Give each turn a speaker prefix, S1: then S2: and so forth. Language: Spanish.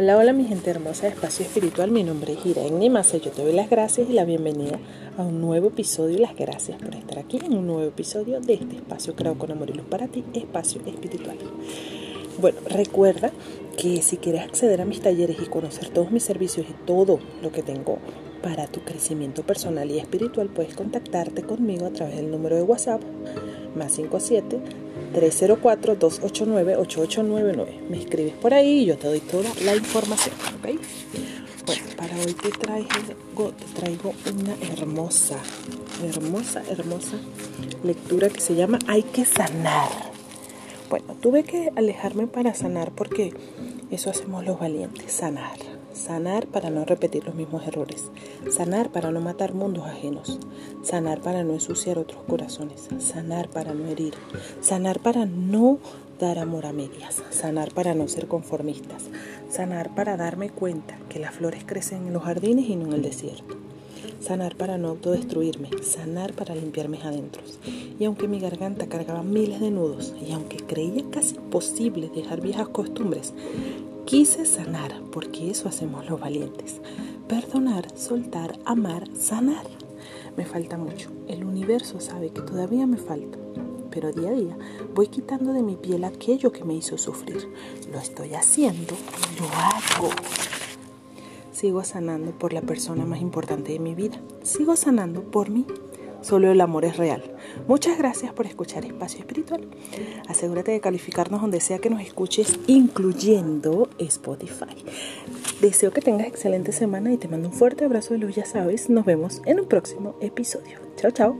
S1: Hola, hola mi gente hermosa de Espacio Espiritual, mi nombre es Irene Massa, yo te doy las gracias y la bienvenida a un nuevo episodio. Y las gracias por estar aquí en un nuevo episodio de este espacio creado con amor y luz para ti, Espacio Espiritual. Bueno, recuerda que si quieres acceder a mis talleres y conocer todos mis servicios y todo lo que tengo para tu crecimiento personal y espiritual, puedes contactarte conmigo a través del número de WhatsApp más 57 304-289-8899. Me escribes por ahí y yo te doy toda la información, ¿ok? Bueno, para hoy te traigo, te traigo una hermosa, hermosa, hermosa lectura que se llama Hay que sanar. Bueno, tuve que alejarme para sanar porque eso hacemos los valientes, sanar. Sanar para no repetir los mismos errores. Sanar para no matar mundos ajenos. Sanar para no ensuciar otros corazones. Sanar para no herir. Sanar para no dar amor a medias. Sanar para no ser conformistas. Sanar para darme cuenta que las flores crecen en los jardines y no en el desierto. Sanar para no autodestruirme, sanar para limpiar mis adentros. Y aunque mi garganta cargaba miles de nudos, y aunque creía casi imposible dejar viejas costumbres, Quise sanar, porque eso hacemos los valientes. Perdonar, soltar, amar, sanar. Me falta mucho. El universo sabe que todavía me falta. Pero día a día voy quitando de mi piel aquello que me hizo sufrir. Lo estoy haciendo, lo hago. Sigo sanando por la persona más importante de mi vida. Sigo sanando por mí. Solo el amor es real. Muchas gracias por escuchar Espacio Espiritual. Asegúrate de calificarnos donde sea que nos escuches, incluyendo Spotify. Deseo que tengas excelente semana y te mando un fuerte abrazo de luz, ya sabes. Nos vemos en un próximo episodio. Chao, chao.